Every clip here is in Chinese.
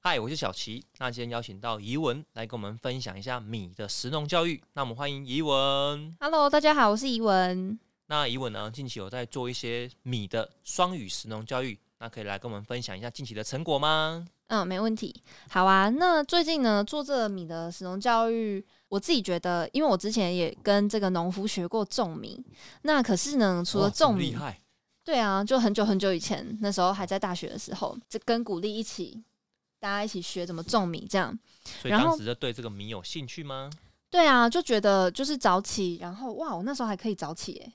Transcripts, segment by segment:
嗨，我是小齐。那今天邀请到怡文来跟我们分享一下米的食农教育。那我们欢迎怡文。Hello，大家好，我是怡文。那怡文呢，近期有在做一些米的双语食农教育，那可以来跟我们分享一下近期的成果吗？嗯，没问题。好啊，那最近呢，做这个米的食农教育，我自己觉得，因为我之前也跟这个农夫学过种米，那可是呢，除了种米，厉害，对啊，就很久很久以前，那时候还在大学的时候，就跟鼓励一起，大家一起学怎么种米，这样。所以然后当时就对这个米有兴趣吗？对啊，就觉得就是早起，然后哇，我那时候还可以早起耶，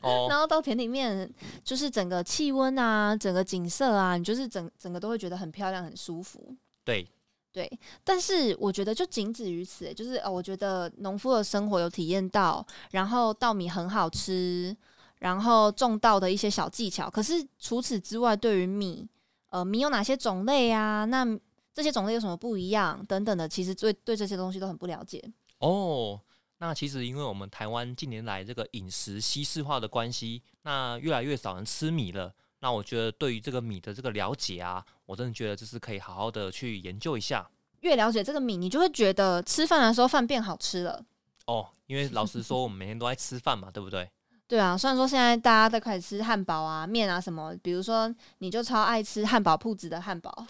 哦，然后到田里面，就是整个气温啊，整个景色啊，你就是整整个都会觉得很漂亮、很舒服。对，对，但是我觉得就仅止于此，就是呃，我觉得农夫的生活有体验到，然后稻米很好吃，然后种稻的一些小技巧。可是除此之外，对于米，呃，米有哪些种类啊？那这些种类有什么不一样等等的，其实对对这些东西都很不了解。哦，那其实因为我们台湾近年来这个饮食西式化的关系，那越来越少人吃米了。那我觉得对于这个米的这个了解啊，我真的觉得就是可以好好的去研究一下越了解这个米，你就会觉得吃饭的时候饭变好吃了。哦。因为老实说，我们每天都在吃饭嘛，对不对？对啊，虽然说现在大家都开始吃汉堡啊、面啊什么，比如说你就超爱吃汉堡铺子的汉堡，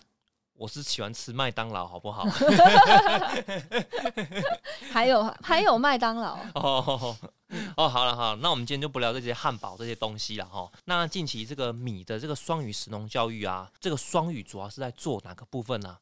我是喜欢吃麦当劳，好不好？还有还有麦当劳。哦哦，好了好了，那我们今天就不聊这些汉堡这些东西了哈。那近期这个米的这个双语食农教育啊，这个双语主要是在做哪个部分呢、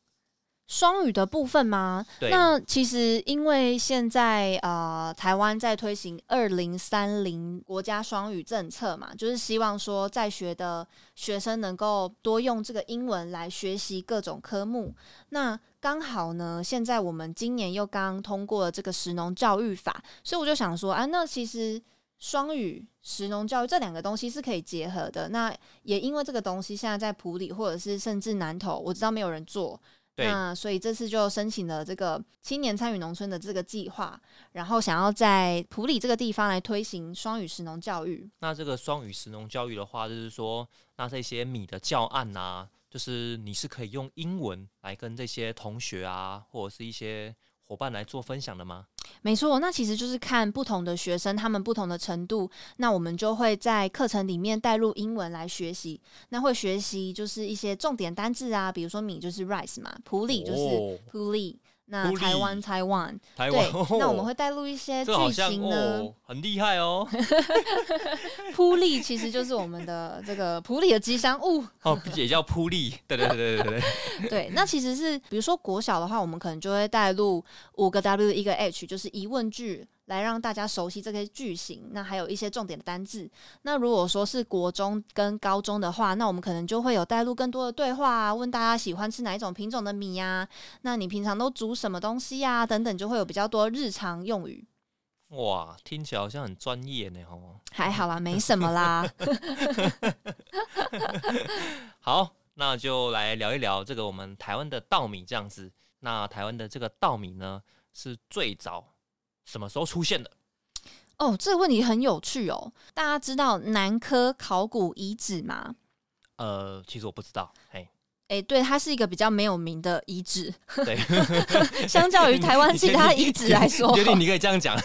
双语的部分吗？对，那其实因为现在呃，台湾在推行二零三零国家双语政策嘛，就是希望说在学的学生能够多用这个英文来学习各种科目。那刚好呢，现在我们今年又刚通过了这个食农教育法，所以我就想说啊，那其实。双语、实农教育这两个东西是可以结合的。那也因为这个东西现在在普里或者是甚至南投，我知道没有人做，对那所以这次就申请了这个青年参与农村的这个计划，然后想要在普里这个地方来推行双语食农教育。那这个双语食农教育的话，就是说，那这些米的教案啊，就是你是可以用英文来跟这些同学啊，或者是一些伙伴来做分享的吗？没错，那其实就是看不同的学生他们不同的程度，那我们就会在课程里面带入英文来学习。那会学习就是一些重点单字啊，比如说米就是 rice 嘛，普里就是哦 puli，、那台湾台对湾，，那我们会带入一些这好句像型呢。哦，很厉害哦，扑力其实就是我们的这个普利的吉祥物。哦，也叫扑力，对对对对对对，对，那其实是比如说国小的话，我们可能就会带入五个 W 一个 H，就是疑问句，来让大家熟悉这些句型。那还有一些重点的单字。那如果说是国中跟高中的话，那我们可能就会有带入更多的对话啊，问大家喜欢吃哪一种品种的米呀、那你平常都煮什么东西呀、等等，就会有比较多日常用语。哇，听起来好像很专业呢哦。还好啦，没什么啦。好，那就来聊一聊这个我们台湾的稻米这样子。那台湾的这个稻米呢，是最早什么时候出现的？哦，这个问题很有趣哦。大家知道南科考古遗址吗？呃，其实我不知道，嘿，诶，对，它是一个比较没有名的遗址，对，相较于台湾其他遗址来说，决定你可以这样讲，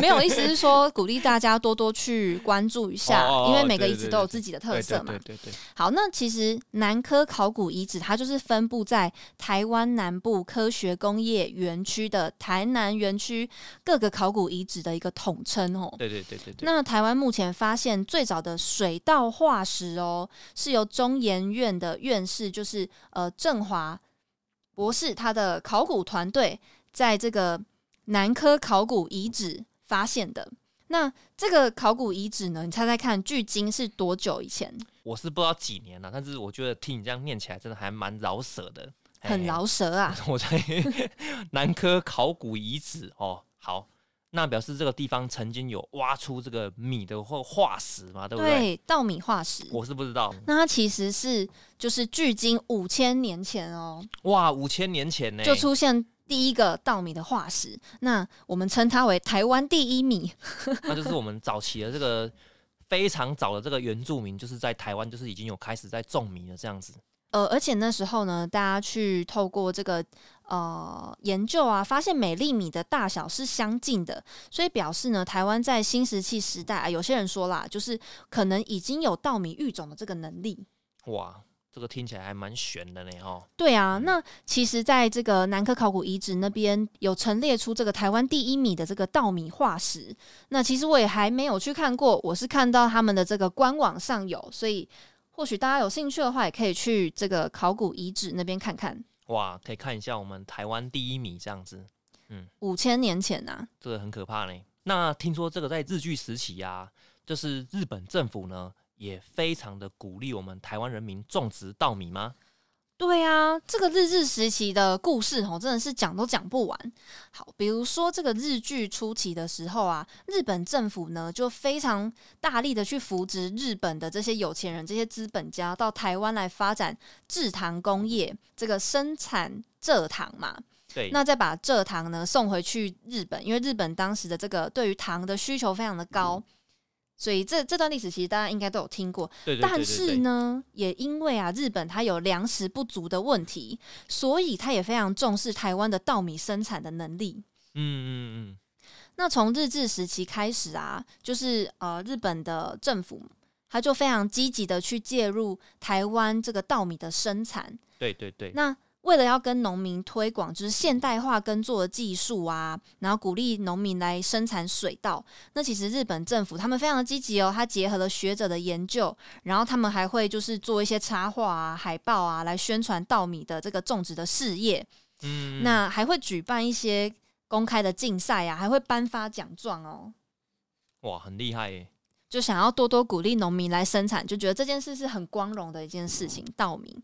没有意思是说鼓励大家多多去关注一下，哦哦哦因为每个遗址都有自己的特色嘛。对对对对，好，那其实南科考古遗址它就是分布在台湾南部科学工业园区的台南园区各个考古遗址的一个统称哦。对对对对对。那台湾目前发现最早的水稻化石哦，是由中研院的院士，就是呃郑华博士，他的考古团队在这个南科考古遗址发现的。那这个考古遗址呢，你猜猜看，距今是多久以前？我是不知道几年了，但是我觉得听你这样念起来，真的还蛮饶舌的，很。饶舌啊！我在 南科考古遗址哦，好，那表示这个地方曾经有挖出这个米的或化石嘛，对不对？对，稻米化石。我是不知道，那它其实是就是距今五千年前哦，哇，五千年前呢，就出现第一个稻米的化石。那我们称它为台湾第一米。那就是我们早期的这个非常早的这个原住民，就是在台湾就是已经有开始在种米了这样子。呃，而且那时候呢，大家去透过这个呃研究啊，发现每粒米的大小是相近的，所以表示呢，台湾在新石器时代啊，有些人说啦，就是可能已经有稻米育种的这个能力。哇，这个听起来还蛮悬的呢，哈。对啊，那其实在这个南科考古遗址那边有陈列出这个台湾第一米的这个稻米化石，那其实我也还没有去看过，我是看到他们的这个官网上有，所以。或许大家有兴趣的话，也可以去这个考古遗址那边看看。哇，可以看一下我们台湾第一米这样子。嗯，五千年前呐，这个很可怕嘞。那听说这个在日据时期啊，就是日本政府呢也非常的鼓励我们台湾人民种植稻米吗？对啊，这个日治时期的故事哦，真的是讲都讲不完。好，比如说这个日据初期的时候啊，日本政府呢就非常大力的去扶植日本的这些有钱人、这些资本家到台湾来发展制糖工业，这个生产蔗糖嘛。对，那再把蔗糖呢送回去日本，因为日本当时的这个对于糖的需求非常的高。所以这这段历史其实大家应该都有听过，但是呢，也因为啊日本它有粮食不足的问题，所以它也非常重视台湾的稻米生产的能力。嗯嗯嗯。那从日治时期开始啊，就是呃日本的政府，他就非常积极的去介入台湾这个稻米的生产。对对对。那为了要跟农民推广就是现代化耕作的技术啊，然后鼓励农民来生产水稻。那其实日本政府他们非常的积极哦，他结合了学者的研究，然后他们还会就是做一些插画啊、海报啊，来宣传稻米的这个种植的事业。嗯，那还会举办一些公开的竞赛啊，还会颁发奖状哦。哇，很厉害耶！就想要多多鼓励农民来生产，就觉得这件事是很光荣的一件事情。稻米。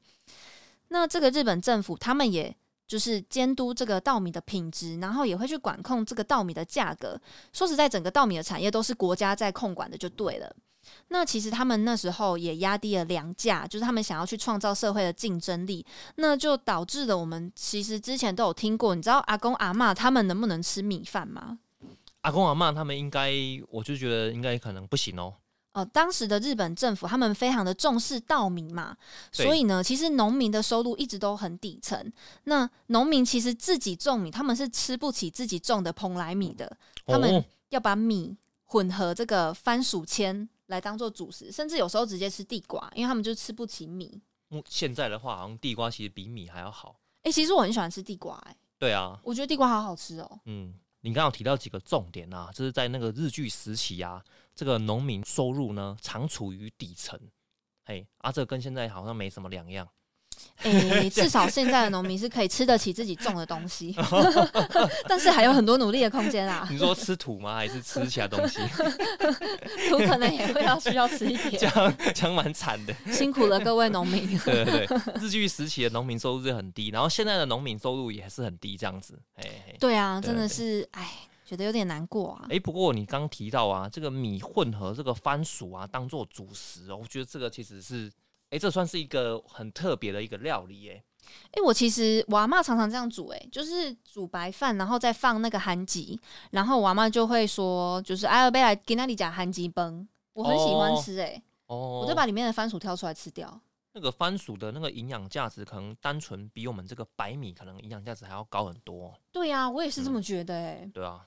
那这个日本政府，他们也就是监督这个稻米的品质，然后也会去管控这个稻米的价格。说实在，整个稻米的产业都是国家在控管的，就对了。那其实他们那时候也压低了粮价，就是他们想要去创造社会的竞争力，那就导致了我们其实之前都有听过，你知道阿公阿妈他们能不能吃米饭吗？阿公阿妈他们应该，我就觉得应该可能不行哦。呃，当时的日本政府他们非常的重视稻米嘛，所以呢，其实农民的收入一直都很底层。那农民其实自己种米，他们是吃不起自己种的蓬莱米的，他们要把米混合这个番薯签来当做主食，甚至有时候直接吃地瓜，因为他们就吃不起米。现在的话，好像地瓜其实比米还要好。哎，其实我很喜欢吃地瓜，哎，对啊，我觉得地瓜好好吃哦。嗯，你刚刚提到几个重点啊，就是在那个日据时期啊。这个农民收入呢，常处于底层，哎，啊，这跟现在好像没什么两样。哎，至少现在的农民是可以吃得起自己种的东西，但是还有很多努力的空间啊。你说吃土吗？还是吃其他东西？土可能也会要需要吃一点，这样这样蛮惨的。辛苦了各位农民。对对对，日据时期的农民收入是很低，然后现在的农民收入也是很低，这样子。哎，对啊，真的是哎。觉得有点难过啊！哎，不过你刚提到啊，这个米混合这个番薯啊，当做主食哦，我觉得这个其实是，哎，这算是一个很特别的一个料理耶。哎，我其实我阿妈常常这样煮，哎，就是煮白饭，然后再放那个韩吉，然后我阿妈就会说，就是艾尔贝来给那里讲韩吉崩，我很喜欢吃，哎，哦，我就把里面的番薯挑出来吃掉。那个番薯的那个营养价值，可能单纯比我们这个白米可能营养价值还要高很多。对呀，我也是这么觉得，哎，对啊。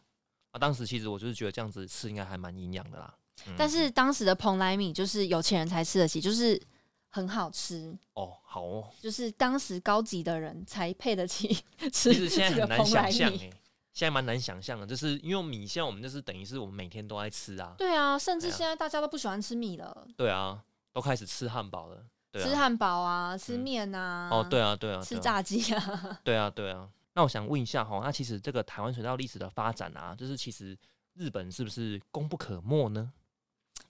啊，当时其实我就是觉得这样子吃应该还蛮营养的啦。但是当时的蓬莱米就是有钱人才吃得起，就是很好吃哦。好哦，就是当时高级的人才配得起 吃。其实现在很难想象哎，现在蛮难想象的，就是因为米现在我们就是等于是我们每天都在吃啊。对啊，甚至现在大家都不喜欢吃米了。对啊，都开始吃汉堡了。吃汉堡啊，吃面啊。哦，对啊，对啊，吃炸鸡啊。对啊，对啊。那我想问一下哈，那其实这个台湾水稻历史的发展啊，就是其实日本是不是功不可没呢？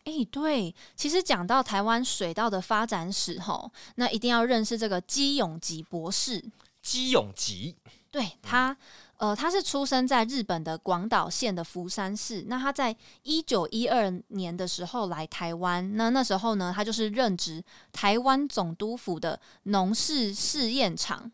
哎，对，其实讲到台湾水稻的发展史哈，那一定要认识这个基永吉博士。基永吉，对他，呃，他是出生在日本的广岛县的福山市。那他在一九一二年的时候来台湾，那那时候呢，他就是任职台湾总督府的农事试验场。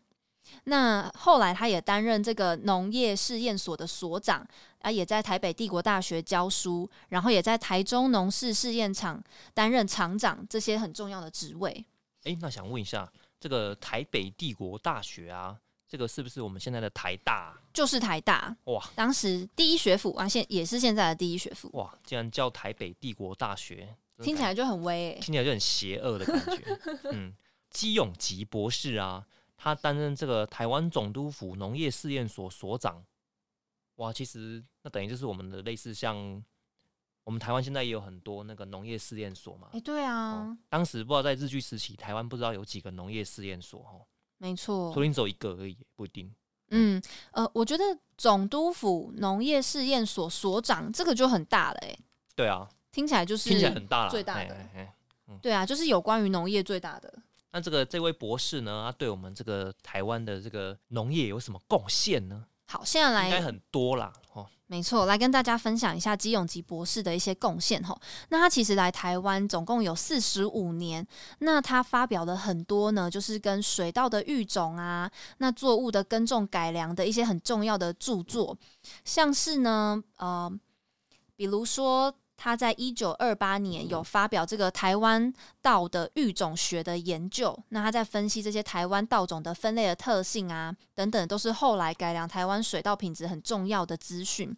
那后来他也担任这个农业试验所的所长啊，也在台北帝国大学教书，然后也在台中农事试验场担任厂长，这些很重要的职位。哎，那想问一下，这个台北帝国大学啊，这个是不是我们现在的台大？就是台大哇，当时第一学府啊，现也是现在的第一学府。哇，竟然叫台北帝国大学，听起来就很威、欸。听起来就很邪恶的感觉。嗯，基永吉博士啊，他担任这个台湾总督府农业试验所所长。哇，其实那等于就是我们的类似像我们台湾现在也有很多那个农业试验所嘛哎、。对啊，当时不知道在日据时期，台湾不知道有几个农业试验所哦，没错说不。定只有一个而已，不一定。嗯，呃，我觉得总督府农业试验所所长这个就很大了、欸，对啊，听起来就是听起来很大了，最大的嘿嘿嘿对啊，就是有关于农业最大的。那这个这位博士呢，他对我们这个台湾的这个农业有什么贡献呢？好，现在来应该很多啦，哦，没错，来跟大家分享一下基永吉博士的一些贡献哈。那他其实来台湾总共有四十五年，那他发表的很多呢，就是跟水稻的育种啊，那作物的耕种改良的一些很重要的著作，像是呢，呃，比如说。他在一九二八年有发表这个台湾稻的育种学的研究，那他在分析这些台湾稻种的分类的特性啊，等等，都是后来改良台湾水稻品质很重要的资讯。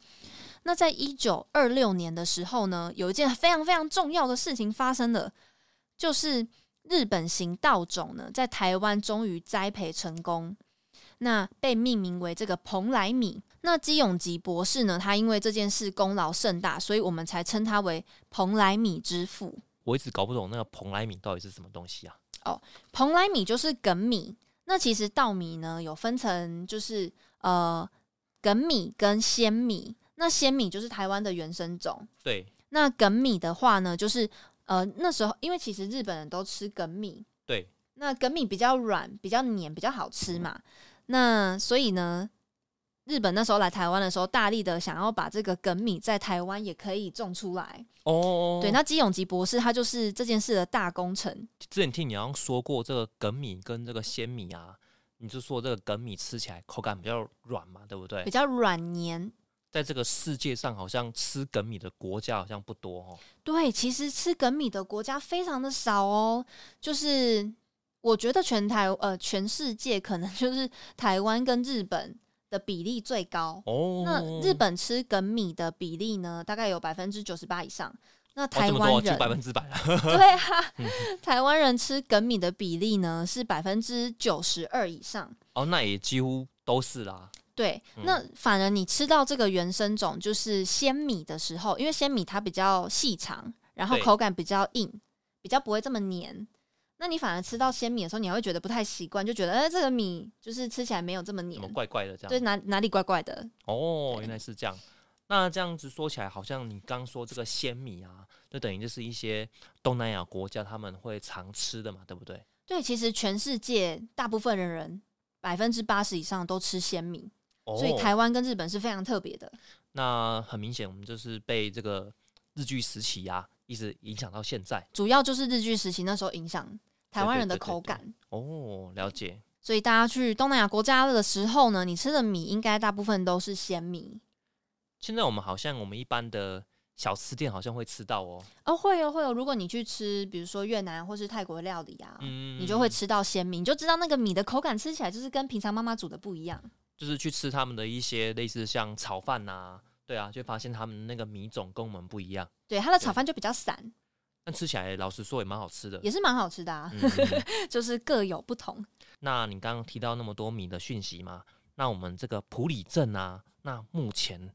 那在一九二六年的时候呢，有一件非常非常重要的事情发生了，就是日本型稻种呢在台湾终于栽培成功，那被命名为这个蓬莱米。那基永吉博士呢，他因为这件事功劳甚大，所以我们才称他为蓬莱米之父。我一直搞不懂那个蓬莱米到底是什么东西啊？哦蓬莱米就是梗米，那其实稻米呢有分成，就是呃梗米跟鲜米。那鲜米就是台湾的原生种，对，那梗米的话呢，就是呃那时候因为其实日本人都吃梗米，对，那梗米比较软、比较黏、比较好吃嘛，那所以呢。日本那时候来台湾的时候，大力的想要把这个梗米在台湾也可以种出来。哦，对，那基永吉博士他就是这件事的大功臣。之前听你好像说过，这个梗米跟这个鲜米啊，你就说这个梗米吃起来口感比较软嘛，对不对比？较软黏，在这个世界上，好像吃梗米的国家好像不多哦。对，其实吃梗米的国家非常的少哦，就是我觉得全台呃全世界可能就是台湾跟日本的比例最高。哦，那日本吃梗米的比例呢，大概有百分之九十八以上。那哦台湾人、百分之百了。对啊，嗯台湾人吃梗米的比例呢是百分之九十二以上。哦，那也几乎都是啦。对，嗯那反而你吃到这个原生种就是鲜米的时候，因为鲜米它比较细长，然后口感比较硬，比较不会这么黏。那你反而吃到鲜米的时候，你还会觉得不太习惯，就觉得哎、这个米就是吃起来没有这么黏怎么，怪怪的这样对样？哪哪里怪怪的。哦，原来是这样。那这样子说起来，好像你刚说这个鲜米啊，就等于就是一些东南亚国家他们会常吃的嘛，对不对？对，其实全世界大部分的人百分之八十以上都吃鲜米，哦，所以台湾跟日本是非常特别的。那很明显，我们就是被这个日据时期呀、一直影响到现在。主要就是日据时期那时候影响台湾人的口感。哦，了解。所以大家去东南亚国家的时候呢，你吃的米应该大部分都是鲜米现在我们好像我们一般的小吃店好像会吃到哦，哦，会哦会哦。如果你去吃，比如说越南或是泰国料理啊，嗯，你就会吃到鲜米，你就知道那个米的口感吃起来就是跟平常妈妈煮的不一样。就是去吃他们的一些类似像炒饭呐、对啊，就发现他们那个米种跟我们不一样，对，它的炒饭就比较散，但吃起来老实说也蛮好吃的。也是蛮好吃的啊，嗯，嗯 就是各有不同。那你刚刚提到那么多米的讯息嘛，那我们这个普里镇啊，那目前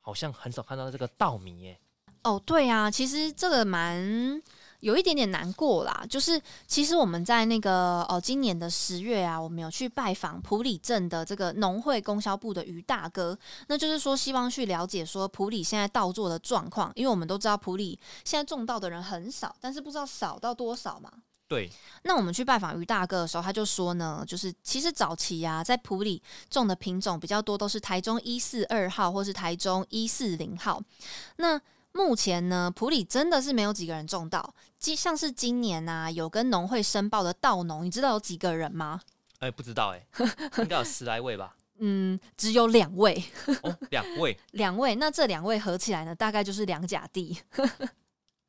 好像很少看到这个稻米耶。哦，对啊，其实这个蛮有一点点难过啦。就是其实我们在那个哦，今年的十月啊，我们有去拜访普里镇的这个农会供销部的于大哥，那就是说希望去了解说普里现在稻作的状况，因为我们都知道普里现在种稻的人很少，但是不知道少到多少嘛。对，那我们去拜访于大哥的时候，他就说呢，就是其实早期啊，在普里种的品种比较多，都是台中一四二号或是台中一四零号。那目前呢，普里真的是没有几个人种稻，即像是今年啊，有跟农会申报的稻农，你知道有几个人吗？哎、不知道哎、应该有十来位吧？嗯，只有两位，哦，两位 两位。那这两位合起来呢，大概就是两甲地，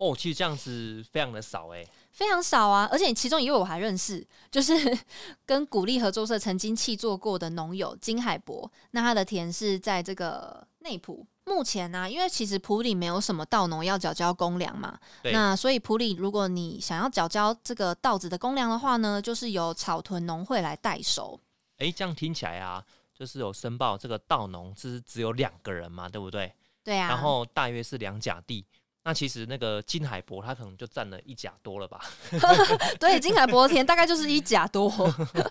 哦，其实这样子非常的少哎、非常少啊。而且其中一位我还认识，就是 跟鼓励合作社曾经契作过的农友金海博。那他的田是在这个内埔。目前呢、因为其实埔里没有什么稻农要缴交公粮嘛，那所以埔里如果你想要缴交这个稻子的公粮的话呢，就是由草屯农会来代收。哎、这样听起来啊，就是有申报这个稻农是只有两个人嘛，对不对？对啊，然后大约是两甲地。那其实那个金海博他可能就占了一甲多了吧？对，金海博田大概就是一甲多。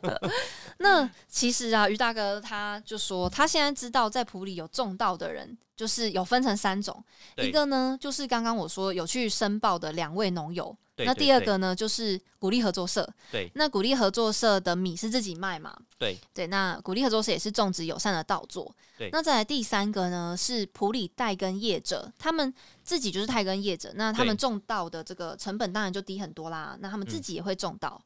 那其实啊，于大哥他就说，他现在知道在埔里有种稻的人，就是有分成三种，一个呢就是刚刚我说有去申报的两位农友，那第二个呢就是鼓励合作社，对那鼓励合作社的米是自己卖嘛，对对，那鼓励合作社也是种植友善的稻作。对那再来第三个呢是普里代耕业者，他们自己就是泰根业者，那他们种稻的这个成本当然就低很多啦。那他们自嗯己也会种稻，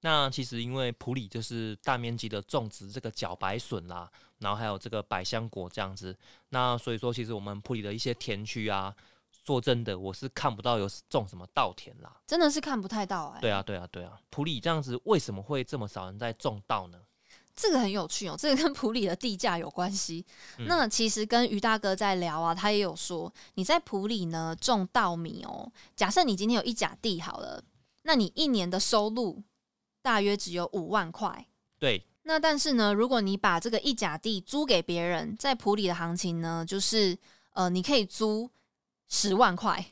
那其实因为普里就是大面积的种植这个茭白笋啦，然后还有这个百香果这样子，那所以说其实我们普里的一些田区啊，说真的我是看不到有种什么稻田啦。真的是看不太到哎、对啊，对啊，对啊，普里这样子为什么会这么少人在种稻呢？这个很有趣哦，这个跟普里的地价有关系。嗯那其实跟于大哥在聊啊，他也有说，你在普里呢种稻米哦，假设你今天有一甲地好了，那你一年的收入大约只有五万块。对那但是呢，如果你把这个一甲地租给别人，在普里的行情呢，就是呃，你可以租十万块。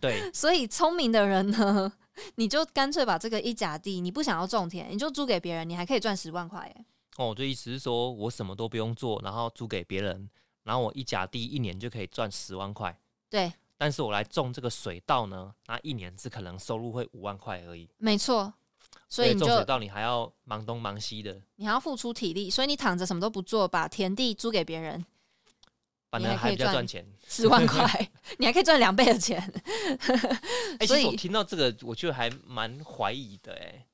对 所以聪明的人呢，你就干脆把这个一甲地，你不想要种田，你就租给别人，你还可以赚十万块。哎，哦，我的意思是说我什么都不用做，然后租给别人，然后我一甲地一年就可以赚十万块。对，但是我来种这个水稻呢，那一年只可能收入会五万块而已。没错。所以你种水稻你还要忙东忙西的，你还要付出体力，所以你躺着什么都不做，把田地租给别人，反而还比较赚钱。十万块，你还可以赚两倍的钱。哎、所以其实我听到这个，我觉得还蛮怀疑的、哎，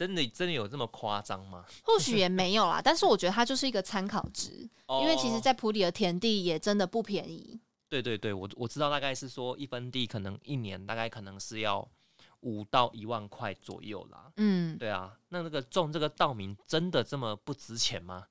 真的真的有这么夸张吗？或许也没有啦，但是我觉得它就是一个参考值，因为其实，哦在普里的田地也真的不便宜。对对对，我我知道大概是说一分地可能一年大概可能是要五到一万块左右啦。嗯，对啊，那那个种这个稻米真的这么不值钱吗？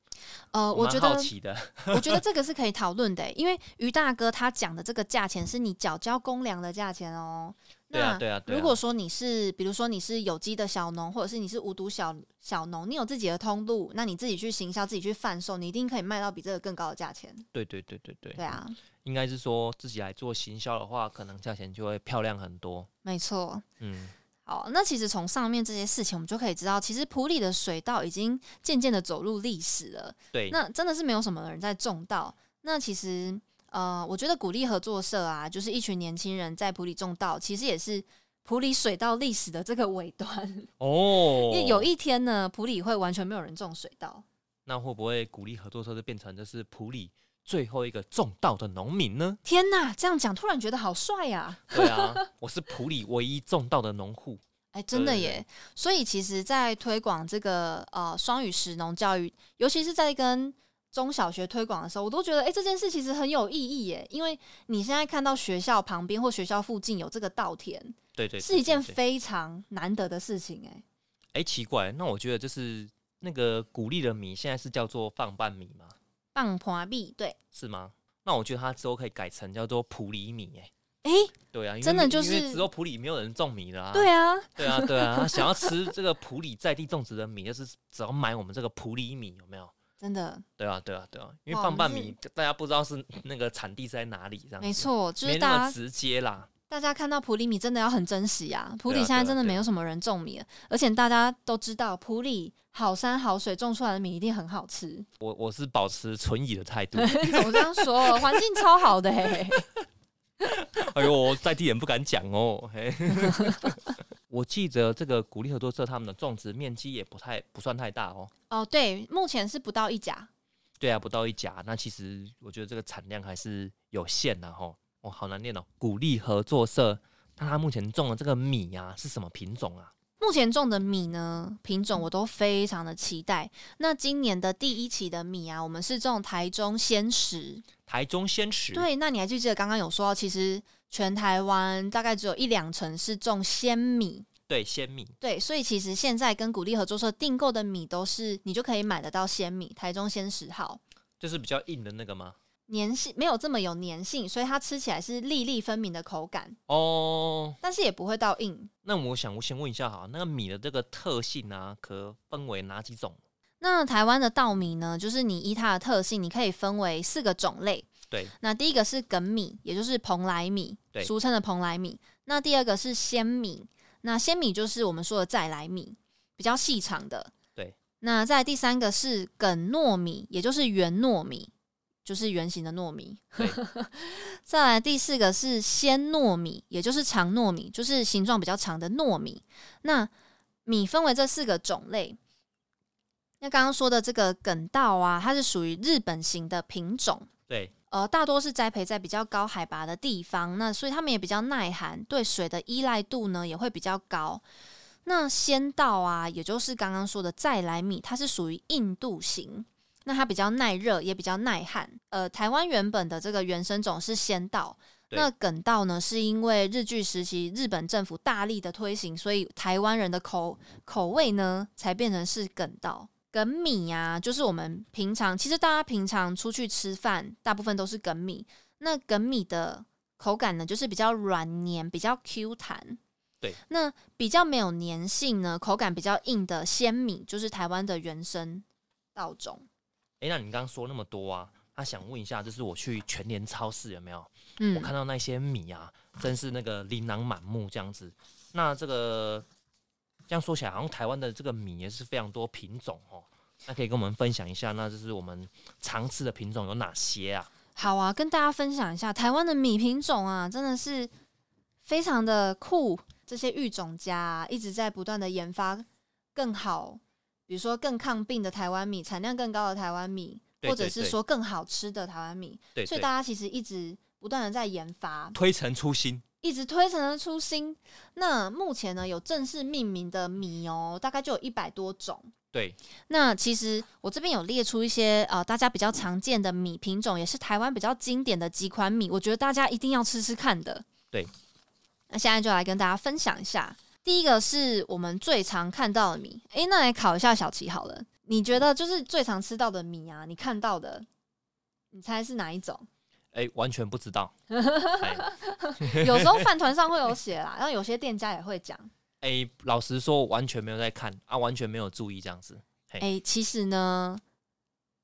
呃，我觉得，好奇的。我觉得这个是可以讨论的欸，因为于大哥他讲的这个价钱是你缴交公粮的价钱哦。对啊对啊如果说你是，比如说你是有机的小农，或者是你是无毒小小农，你有自己的通路，那你自己去行销，自己去贩售，你一定可以卖到比这个更高的价钱。对对对对对，对啊，应该是说自己来做行销的话，可能价钱就会漂亮很多。没错。嗯，好，那其实从上面这些事情，我们就可以知道，其实普里的水稻已经渐渐的走入历史了。对，那真的是没有什么人在种稻。那其实，呃，我觉得鼓励合作社啊，就是一群年轻人在普里种稻，其实也是普里水稻历史的这个尾端。哦，因为有一天呢，普里会完全没有人种水稻。那会不会鼓励合作社就变成就是普里最后一个种稻的农民呢？天哪，这样讲突然觉得好帅呀、对啊，我是普里唯一种稻的农户。哎，真的对耶！所以其实，在推广这个呃双语食农教育，尤其是在跟中小学推广的时候，我都觉得，哎，这件事其实很有意义耶。因为你现在看到学校旁边或学校附近有这个稻田，对对是一件非非常难得的事情，哎，哎奇怪，那我觉得就是那个鼓励的米现在是叫做放半米吗？棒破币，对，是吗？那我觉得它之后可以改成叫做普里米、哎，哎，对啊，因为真的就因为是只有普里没有人种米了啊。对啊，对啊，对啊，想要吃这个普里在地种植的米，就是只要买我们这个普里米，有没有？真的对啊，对啊，对啊，因为哇放半米大家不知道是那个产地是在哪里，这样子没，错，就是大家那么直接啦。大家看到普里米真的要很珍惜啊！普里现在真的没有什么人种米了，而且大家都知道普里好山好水种出来的米一定很好吃。我我是保持存疑的态度。你怎么这样说？环境超好的嘿、哎呦，在地人不敢讲哦。嘿 我记得这个鼓励合作社他们的种植面积也不太不算太大哦。哦，对，目前是不到一甲。对啊，不到一甲。那其实我觉得这个产量还是有限的哈。哦，好难念哦。鼓励合作社，那它目前种的这个米啊是什么品种啊？目前种的米呢品种我都非常的期待。那今年的第一期的米啊，我们是种台中鲜食。台中鲜食，对，那你还记不记得刚刚有说到，其实全台湾大概只有一两成是种鲜米。对，鲜米。对，所以其实现在跟鼓励合作社订购的米都是你就可以买得到鲜米，台中鲜十号。就是比较硬的那个吗？粘性没有这么有粘性，所以它吃起来是粒粒分明的口感哦，但是也不会到硬。那我想我先问一下哈，那个米的这个特性啊，可分为哪几种？那台湾的稻米呢，就是你依它的特性，你可以分为四个种类。对，那第一个是梗米，也就是蓬莱米，俗称的蓬莱米。那第二个是鲜米，那鲜米就是我们说的再来米，比较细长的。对，那在第三个是梗糯米，也就是圆糯米。就是圆形的糯米，再来第四个是鲜糯米，也就是长糯米，就是形状比较长的糯米。那米分为这四个种类。那刚刚说的这个梗稻啊，它是属于日本型的品种，对，呃，大多是栽培在比较高海拔的地方，那所以它们也比较耐寒，对水的依赖度呢也会比较高。那仙稻啊，也就是刚刚说的再来米，它是属于印度型。那它比较耐热，也比较耐旱。呃，台湾原本的这个原生种是仙稻，那梗稻呢，是因为日据时期日本政府大力的推行，所以台湾人的口口味呢，才变成是梗稻。梗米呀，就是我们平常其实大家平常出去吃饭，大部分都是梗米。那梗米的口感呢，就是比较软黏，比较 Q 弹。对，那比较没有粘性呢，口感比较硬的鲜米，就是台湾的原生稻种。哎，那你刚刚说那么多啊？他想问一下，就是我去全联超市有没有？嗯，我看到那些米啊，真是那个琳琅满目这样子。那这个这样说起来，好像台湾的这个米也是非常多品种哦。那可以跟我们分享一下，那就是我们常吃的品种有哪些啊？好啊，跟大家分享一下台湾的米品种啊，真的是非常的酷。这些育种家一直在不断的研发更好。比如说更抗病的台湾米，产量更高的台湾米，或者是说更好吃的台湾米，所以大家其实一直不断的在研发，推陈出新，一直推陈出新。那目前呢，有正式命名的米哦，大概就有一百多种。对，那其实我这边有列出一些呃大家比较常见的米品种，也是台湾比较经典的几款米，我觉得大家一定要吃吃看的。对，那现在就来跟大家分享一下。第一个是我们最常看到的米，诶，那来考一下小齐好了，你觉得就是最常吃到的米啊？你看到的，你猜是哪一种？诶，完全不知道。有时候饭团上会有写啦，然后有些店家也会讲。诶，老实说，完全没有在看啊，完全没有注意这样子。诶，其实呢，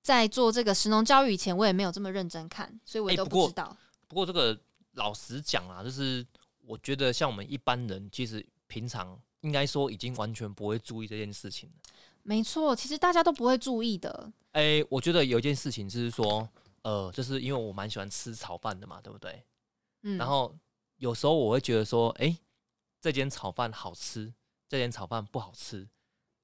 在做这个食农教育以前，我也没有这么认真看，所以我都不知道。不过这个老实讲啊，就是我觉得像我们一般人，其实。平常应该说已经完全不会注意这件事情了。没错，其实大家都不会注意的。哎，我觉得有一件事情就是说，呃，就是因为我蛮喜欢吃炒饭的嘛，对不对？嗯。然后有时候我会觉得说，哎，这间炒饭好吃，这间炒饭不好吃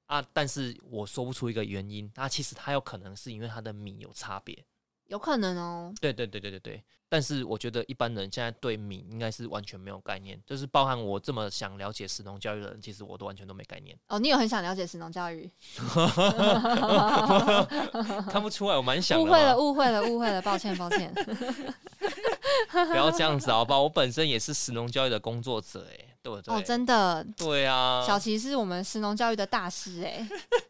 啊，但是我说不出一个原因。那其实它有可能是因为它的米有差别。有可能哦。对对对对对对。但是我觉得一般人现在对米应该是完全没有概念，就是包含我这么想了解神农教育的人，其实我都完全都没概念。哦，你有很想了解神农教育？看不出来，我蛮想。误会了，误会了，误会了，抱歉，抱歉。不要这样子好吧？我本身也是神农教育的工作者，哎，对不对？哦，真的。对啊。小齐是我们神农教育的大师，哎，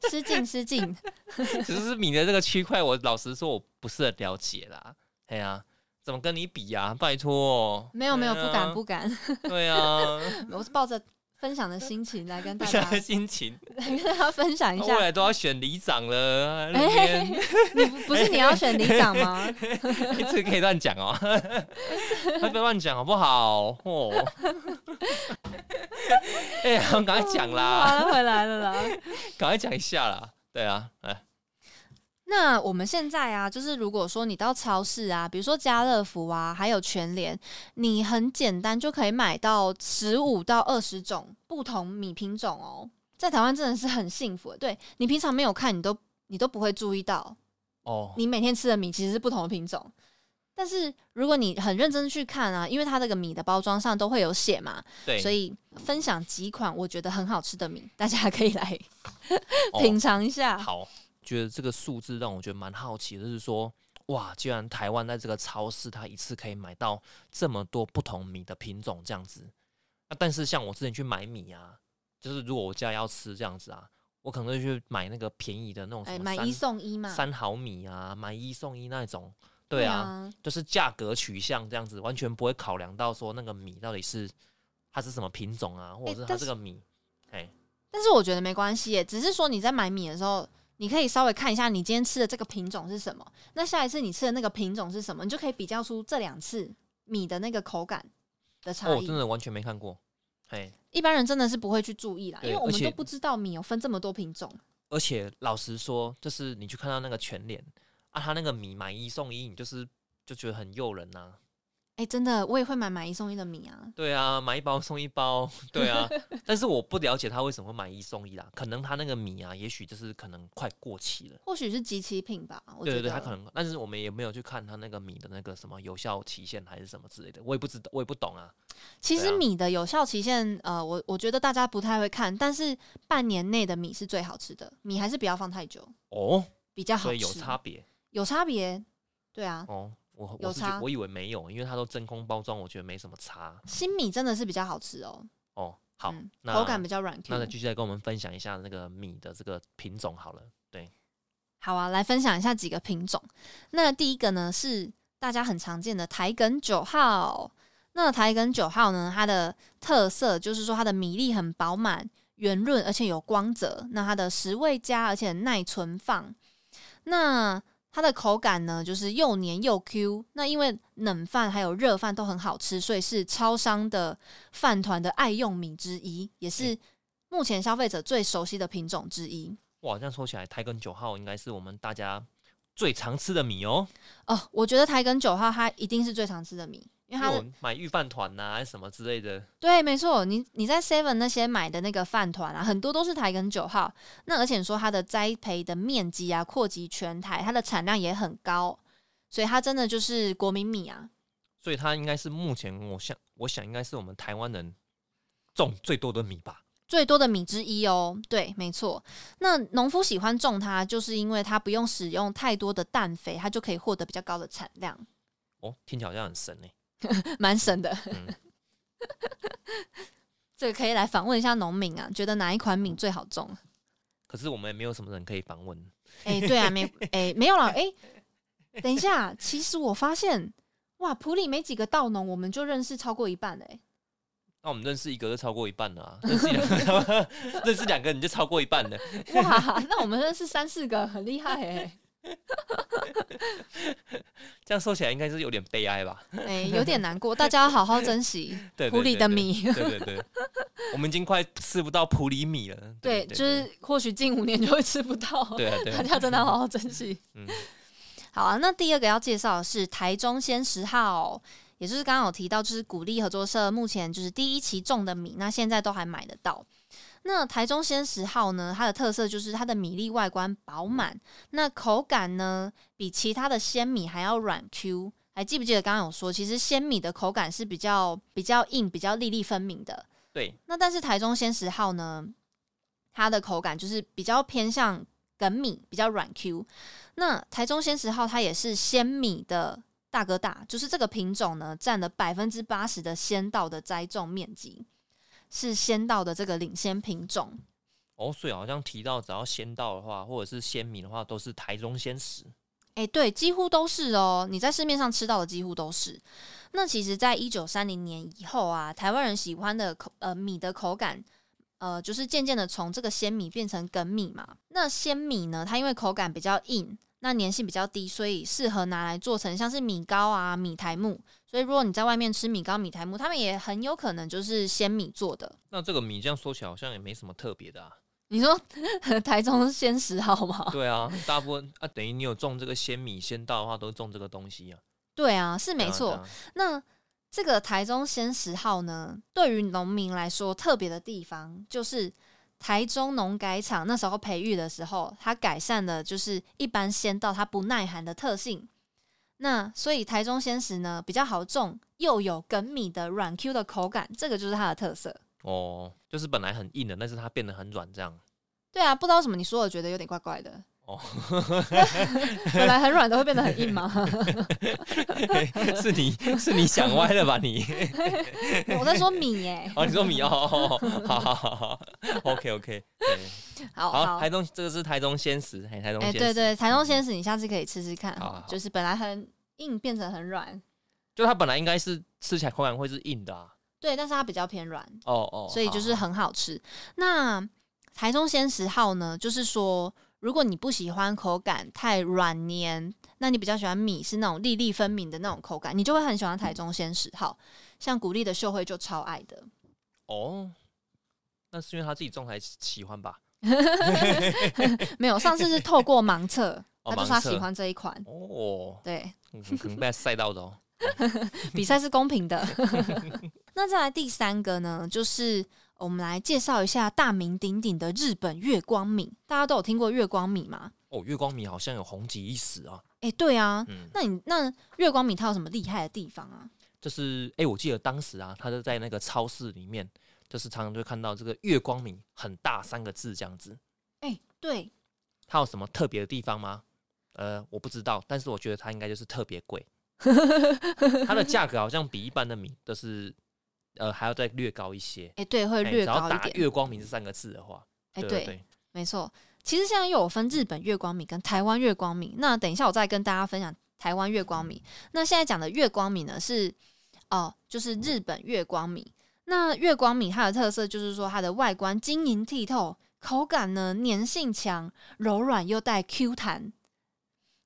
失敬失敬。只是你的这个区块，我老实说，我不是很了解啦。哎呀。怎么跟你比呀？拜托，没有没有，不敢不敢。对啊，我是抱着分享的心情来跟大家心情 来跟大家分享一下。未来都要选里长了，你不是你要选里长吗？这可以乱讲哦，不要乱讲好不好？哦，哎，我们赶快讲啦，回来了啦，赶快讲一下啦。对啊，哎。那我们现在啊，就是如果说你到超市啊，比如说家乐福啊，还有全联，你很简单就可以买到十五到二十种不同米品种哦。在台湾真的是很幸福，对你平常没有看，你都你都不会注意到哦。你每天吃的米其实是不同的品种。但是如果你很认真去看啊，因为它这个米的包装上都会有写嘛，对，所以分享几款我觉得很好吃的米，大家可以来哦品尝一下。好，觉得这个数字让我觉得蛮好奇的，就是说，哇，既然台湾在这个超市，它一次可以买到这么多不同米的品种这样子，那但是像我之前去买米啊，就是如果我家要吃这样子啊，我可能会去买那个便宜的那种买一送一嘛，三毫米啊，买一送一那种，对啊，啊，就是价格取向这样子，完全不会考量到说那个米到底是它是什么品种啊，或者是它这个米，哎、但是我觉得没关系耶，只是说你在买米的时候，你可以稍微看一下你今天吃的这个品种是什么，那下一次你吃的那个品种是什么，你就可以比较出这两次米的那个口感的差哦，异。真的完全没看过，哎，一般人真的是不会去注意啦，因为我们都不知道米有分这么多品种。而且老实说，就是你去看到那个全脸啊，他那个米买一送一，你就是就觉得很诱人呐、哎、真的，我也会买买一送一的米啊。对啊，买一包送一包，对啊。但是我不了解他为什么会买一送一啦，可能他那个米啊，也许就是可能快过期了。或许是集齐品吧，我觉得。对对对，他可能，但是我们也没有去看他那个米的那个什么有效期限还是什么之类的，我也不知道，我也不懂啊。其实米的有效期限，呃，我我觉得大家不太会看，但是半年内的米是最好吃的，米还是不要放太久，哦，比较好吃。所以有差别有差别，对啊，哦。我我是觉我以为没有，因为它都真空包装，我觉得没什么差新米真的是比较好吃哦，哦。好，嗯那口感比较软那。再继续再跟我们分享一下那个米的这个品种好了。对，好啊，来分享一下几个品种。那第一个呢是大家很常见的台梗九号。那台梗九号呢，它的特色就是说它的米粒很饱满、圆润，而且有光泽。那它的食味佳，而且耐存放。那它的口感呢，就是又黏又 Q。那因为冷饭还有热饭都很好吃，所以是超商的饭团的爱用米之一，也是目前消费者最熟悉的品种之一。哇，这样说起来，台根九号应该是我们大家最常吃的米哦。哦，我觉得台根九号它一定是最常吃的米，因为我买预饭团呐，什么之类的。对，没错，你你在 Seven 那些买的那个饭团啊，很多都是台梗九号。那而且说它的栽培的面积啊，扩及全台，它的产量也很高，所以它真的就是国民米啊。所以它应该是目前我想，我想应该是我们台湾人种最多的米吧。最多的米之一哦，对，没错。那农夫喜欢种它，就是因为它不用使用太多的氮肥，它就可以获得比较高的产量，哦，听起来好像很神呢。蛮神的。嗯，这个可以来访问一下农民啊，觉得哪一款米最好种？可是我们也没有什么人可以访问。哎、对啊，没，哎、没有了，哎、等一下，其实我发现，哇，普里没几个稻农，我们就认识超过一半了、哎，那我们认识一个就超过一半了啊，认识两个，认识两个你就超过一半了。哇，那我们认识三四个，很厉害哎、这样说起来应该是有点悲哀吧？哎、有点难过，大家要好好珍惜对，普里的米。对对对，我们已经快吃不到普里米了。对，就是或许近五年就会吃不到，对大家真的要好好珍惜。嗯，好啊，那第二个要介绍的是台中鲜十号，也就是刚刚有提到，就是鼓励合作社目前就是第一期种的米，那现在都还买得到。那台中鲜十号呢，它的特色就是它的米粒外观饱满，那口感呢比其他的鲜米还要软 Q。还记不记得刚刚有说，其实鲜米的口感是比较比较硬、比较粒粒分明的。对，那但是台中鲜十号呢，它的口感就是比较偏向梗米，比较软 Q。那台中鲜十号它也是鲜米的大哥大，就是这个品种呢占了百分之八十的鲜稻的栽种面积，是鲜稻的这个领先品种。哦，所以好像提到只要鲜稻的话，或者是鲜米的话，都是台中鲜食。诶，对，几乎都是哦。你在市面上吃到的几乎都是。那其实，在一九三零年以后啊，台湾人喜欢的口呃米的口感，呃，就是渐渐的从这个鲜米变成梗米嘛。那鲜米呢，它因为口感比较硬，那粘性比较低，所以适合拿来做成像是米糕啊、米苔木。所以如果你在外面吃米糕、米苔木，他们也很有可能就是鲜米做的。那这个米这样说起来好像也没什么特别的啊。你说台中鲜十号吗？对啊，大部分啊，等于你有种这个鲜米、鲜稻的话，都是种这个东西啊。对啊，是没错。。那这个台中鲜十号呢，对于农民来说特别的地方，就是台中农改场那时候培育的时候，它改善的就是一般鲜稻它不耐寒的特性。那所以台中鲜食呢比较好种，又有梗米的软 Q 的口感，这个就是它的特色。哦，就是本来很硬的，但是它变得很软，这样。对啊，不知道为什么你说我觉得有点怪怪的。哦，本来很软的会变得很硬吗？是你是你想歪了吧你？我在说米耶。哦，你说米哦，好好好好，OK OK，好好，台中这个是台中鲜食，哎，台中哎，对对，台中鲜食，你下次可以吃吃看，就是本来很硬变成很软，就它本来应该是吃起来口感会是硬的啊，对，但是它比较偏软，哦哦，所以就是很好吃。那台中鲜食号呢，就是说。如果你不喜欢口感太软黏，那你比较喜欢米是那种粒粒分明的那种口感，你就会很喜欢台中鲜食号。像古力的秀慧就超爱的。哦，那是因为他自己种才喜欢吧？没有，上次是透过盲测，他就说他喜欢这一款。哦，对，可能被他晒到的哦。比赛是公平的。那再来第三个呢，就是。我们来介绍一下大名鼎鼎的日本月光米，大家都有听过月光米吗？哦，月光米好像有红极一时啊！哎，对啊，嗯那你那月光米它有什么厉害的地方啊？就是哎，我记得当时啊，他就在那个超市里面，就是常常就看到这个月光米很大三个字这样子。哎，对，它有什么特别的地方吗？呃，我不知道，但是我觉得它应该就是特别贵，它的价格好像比一般的米都是。呃，还要再略高一些。哎，对，会略高一点。月光米这三个字的话，哎，对，没错。其实现在又有分日本月光米跟台湾月光米。那等一下我再跟大家分享台湾月光米。那现在讲的月光米呢，是哦，就是日本月光米。那月光米它的特色就是说，它的外观晶莹剔透，口感呢粘性强，柔软又带 Q 弹。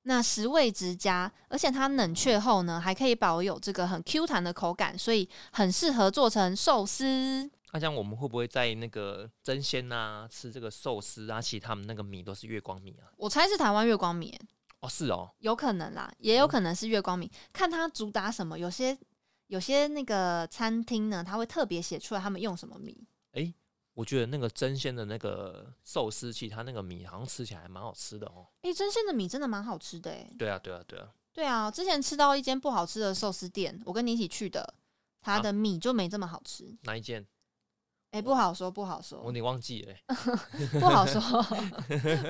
那食味直佳，而且它冷却后呢，还可以保有这个很 Q 弹的口感，所以很适合做成寿司。那像我们会不会在那个真鲜啊吃这个寿司啊？其实他们那个米都是月光米啊。我猜是台湾月光米哦，是哦，有可能啦，也有可能是月光米，看它主打什么。有些有些那个餐厅呢，他会特别写出来他们用什么米。哎。我觉得那个真鲜的那个寿司器，它那个米好像吃起来蛮好吃的哦。哎，真鲜的米真的蛮好吃的哎。对啊，对啊，对啊。对啊，之前吃到一间不好吃的寿司店，我跟你一起去的，它的米就没这么好吃。哪一间？哎，不好说，不好说。我你忘记了？不好说，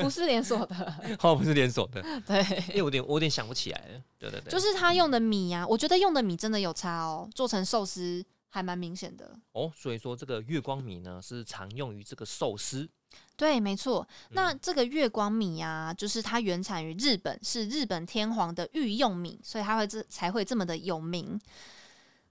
不是连锁的。哦，不是连锁的。对。哎，我有点，我有点想不起来了。对对对。就是他用的米呀，我觉得用的米真的有差哦，做成寿司。还蛮明显的哦，所以说这个月光米呢是常用于这个寿司。对，没错。那这个月光米啊，就是它原产于日本，是日本天皇的御用米，所以它会这才会这么的有名。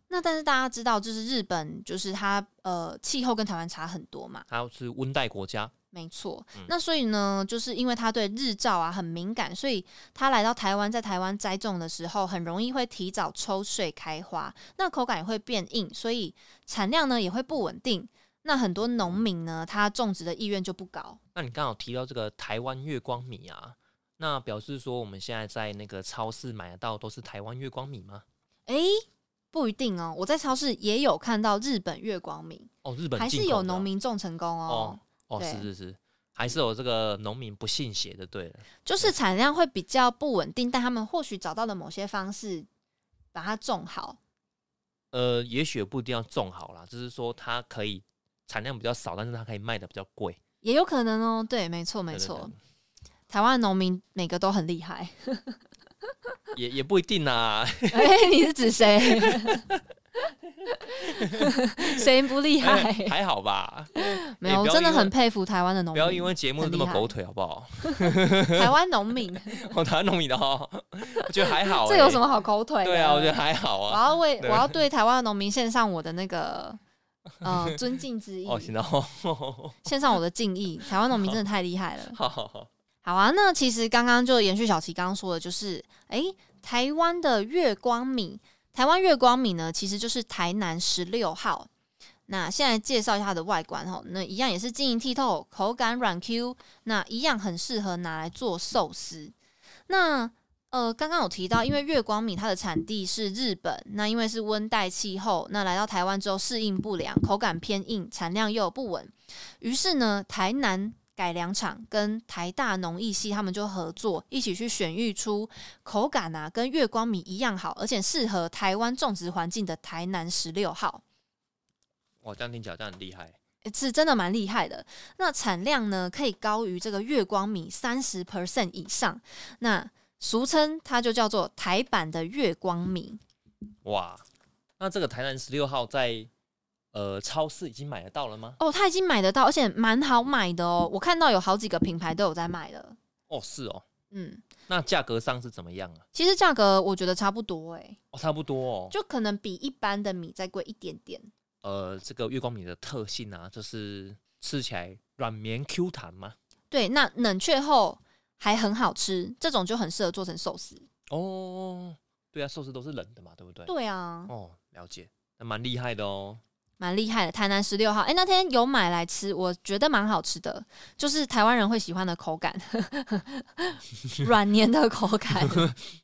那但是大家知道，就是日本，就是它呃气候跟台湾差很多嘛，它是温带国家。没错，那所以呢，就是因为他对日照啊很敏感，所以他来到台湾，在台湾栽种的时候，很容易会提早抽穗开花，那口感也会变硬，所以产量呢也会不稳定。那很多农民呢，他种植的意愿就不高。那你刚好提到这个台湾月光米啊，那表示说我们现在在那个超市买得到都是台湾月光米吗？哎，不一定哦，我在超市也有看到日本月光米哦，日本还是有农民种成功哦。哦，是是是，还是有这个农民不信邪的，对了，就是产量会比较不稳定，但他们或许找到了某些方式把它种好。呃，也许不一定要种好啦，就是说它可以产量比较少，但是它可以卖的比较贵，也有可能哦。对，没错没错，台湾农民每个都很厉害，也也不一定啊。哎，你是指谁？谁不厉害？还好吧，没有，我真的很佩服台湾的农民。不要因为节目这么狗腿，好不好？台湾农民，哦，台湾农民的哈，我觉得还好。这有什么好狗腿？对啊，我觉得还好啊。我要为我要对台湾的农民献上我的那个呃尊敬之意。哦，行的，献上我的敬意。台湾农民真的太厉害了。好好好，好啊。那其实刚刚就延续小齐刚刚说的，就是哎，台湾的月光米。台湾月光米呢，其实就是台南十六号。那现在介绍一下它的外观哈，那一样也是晶莹剔透，口感软 Q，那一样很适合拿来做寿司。那呃，刚刚有提到，因为月光米它的产地是日本，那因为是温带气候，那来到台湾之后适应不良，口感偏硬，产量又不稳，于是呢，台南改良厂跟台大农艺系他们就合作，一起去选育出口感啊跟月光米一样好，而且适合台湾种植环境的台南十六号。哇，这样听起来这样很厉害。是真的蛮厉害的。那产量呢，可以高于这个月光米三十 percent 以上。那俗称它就叫做台版的月光米。哇，那这个台南十六号在呃超市已经买得到了吗？哦，他已经买得到，而且蛮好买的哦。我看到有好几个品牌都有在卖了。哦，是哦。嗯，那价格上是怎么样啊？其实价格我觉得差不多哎。哦，差不多哦，就可能比一般的米再贵一点点。呃，这个月光米的特性啊，就是吃起来软绵 Q 弹嘛？对，那冷却后还很好吃，这种就很适合做成寿司。哦，对啊，寿司都是冷的嘛，对不对？对啊。哦，了解，那蛮厉害的哦，蛮厉害的。台南十六号，哎，那天有买来吃，我觉得蛮好吃的，就是台湾人会喜欢的口感，软黏的口感。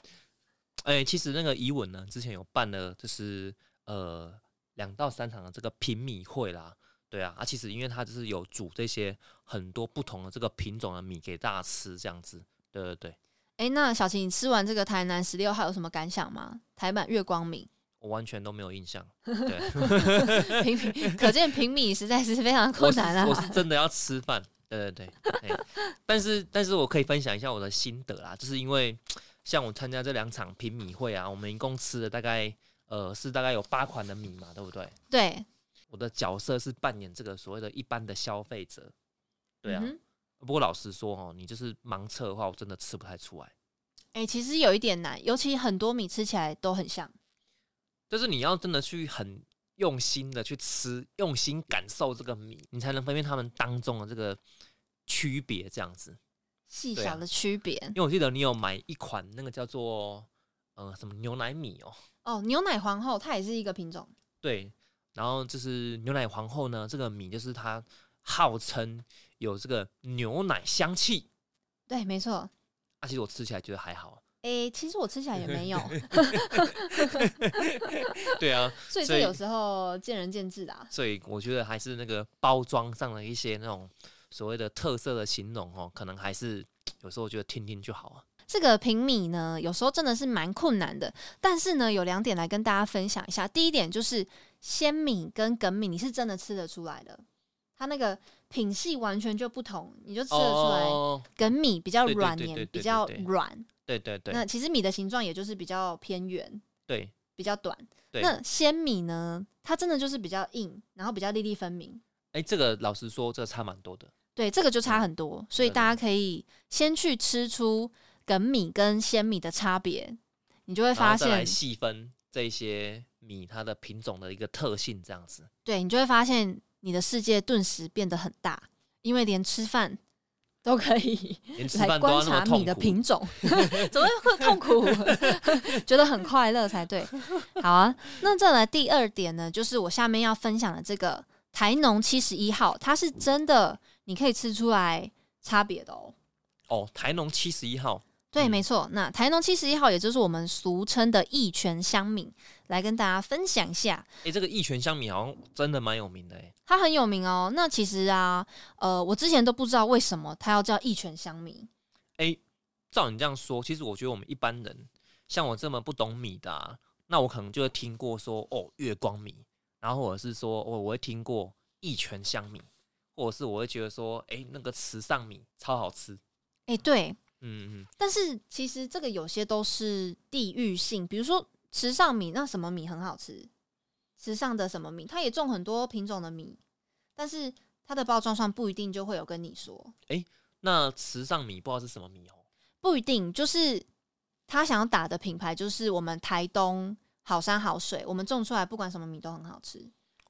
哎，其实那个怡文呢，之前有办了，就是呃。两到三场的这个品米会啦，对啊，啊，其实因为它就是有煮这些很多不同的这个品种的米给大家吃，这样子，对对对。哎，那小晴，你吃完这个台南十六号有什么感想吗？台版月光米，我完全都没有印象。对，平可见平米实在是非常困难啊。我是真的要吃饭，对对对。但是，但是我可以分享一下我的心得啦，就是因为像我参加这两场品米会啊，我们一共吃了大概。呃，是大概有八款的米嘛，对不对？对，我的角色是扮演这个所谓的一般的消费者，对啊。不过老实说哦，你就是盲测的话，我真的吃不太出来。哎，其实有一点难，尤其很多米吃起来都很像。就是你要真的去很用心的去吃，用心感受这个米，你才能分辨它们当中的这个区别，这样子细小的区别。因为我记得你有买一款那个叫做呃什么牛奶米哦。哦，牛奶皇后它也是一个品种。对，然后就是牛奶皇后呢，这个米就是它号称有这个牛奶香气。对，没错。啊，其实我吃起来觉得还好。诶，其实我吃起来也没有。对啊，所以这有时候见仁见智的。所以我觉得还是那个包装上的一些那种所谓的特色的形容哦，可能还是有时候我觉得听听就好啊。这个平米呢，有时候真的是蛮困难的。但是呢，有两点来跟大家分享一下。第一点就是鲜米跟梗米，你是真的吃得出来的，它那个品系完全就不同，你就吃得出来。梗米比较软黏，比较软。对对对。那其实米的形状也就是比较偏圆，对，比较短。那鲜米呢，它真的就是比较硬，然后比较粒粒分明。哎，这个老实说，这个差蛮多的。对，这个就差很多，所以大家可以先去吃出。梗米跟鲜米的差别，你就会发现细分这些米它的品种的一个特性，这样子，对你就会发现你的世界顿时变得很大，因为连吃饭都可以 来观察米的品种，怎么会痛苦？觉得很快乐才对。好啊，那再来第二点呢，就是我下面要分享的这个台农七十一号，它是真的你可以吃出来差别的哦。哦，台农七十一号。对，没错。那台农七十一号，也就是我们俗称的益泉香米，来跟大家分享一下。哎，这个益泉香米好像真的蛮有名的哎。它很有名哦。那其实啊，呃，我之前都不知道为什么它要叫益泉香米。哎，照你这样说，其实我觉得我们一般人，像我这么不懂米的，那我可能就会听过说哦月光米，然后或者是说我我会听过益泉香米，或者是我会觉得说哎那个池上米超好吃。哎，对。嗯嗯，但是其实这个有些都是地域性，比如说池上米，那什么米很好吃？池上的什么米，它也种很多品种的米，但是它的包装上不一定就会有跟你说。哎，那池上米不知道是什么米哦？不一定，就是他想要打的品牌就是我们台东好山好水，我们种出来不管什么米都很好吃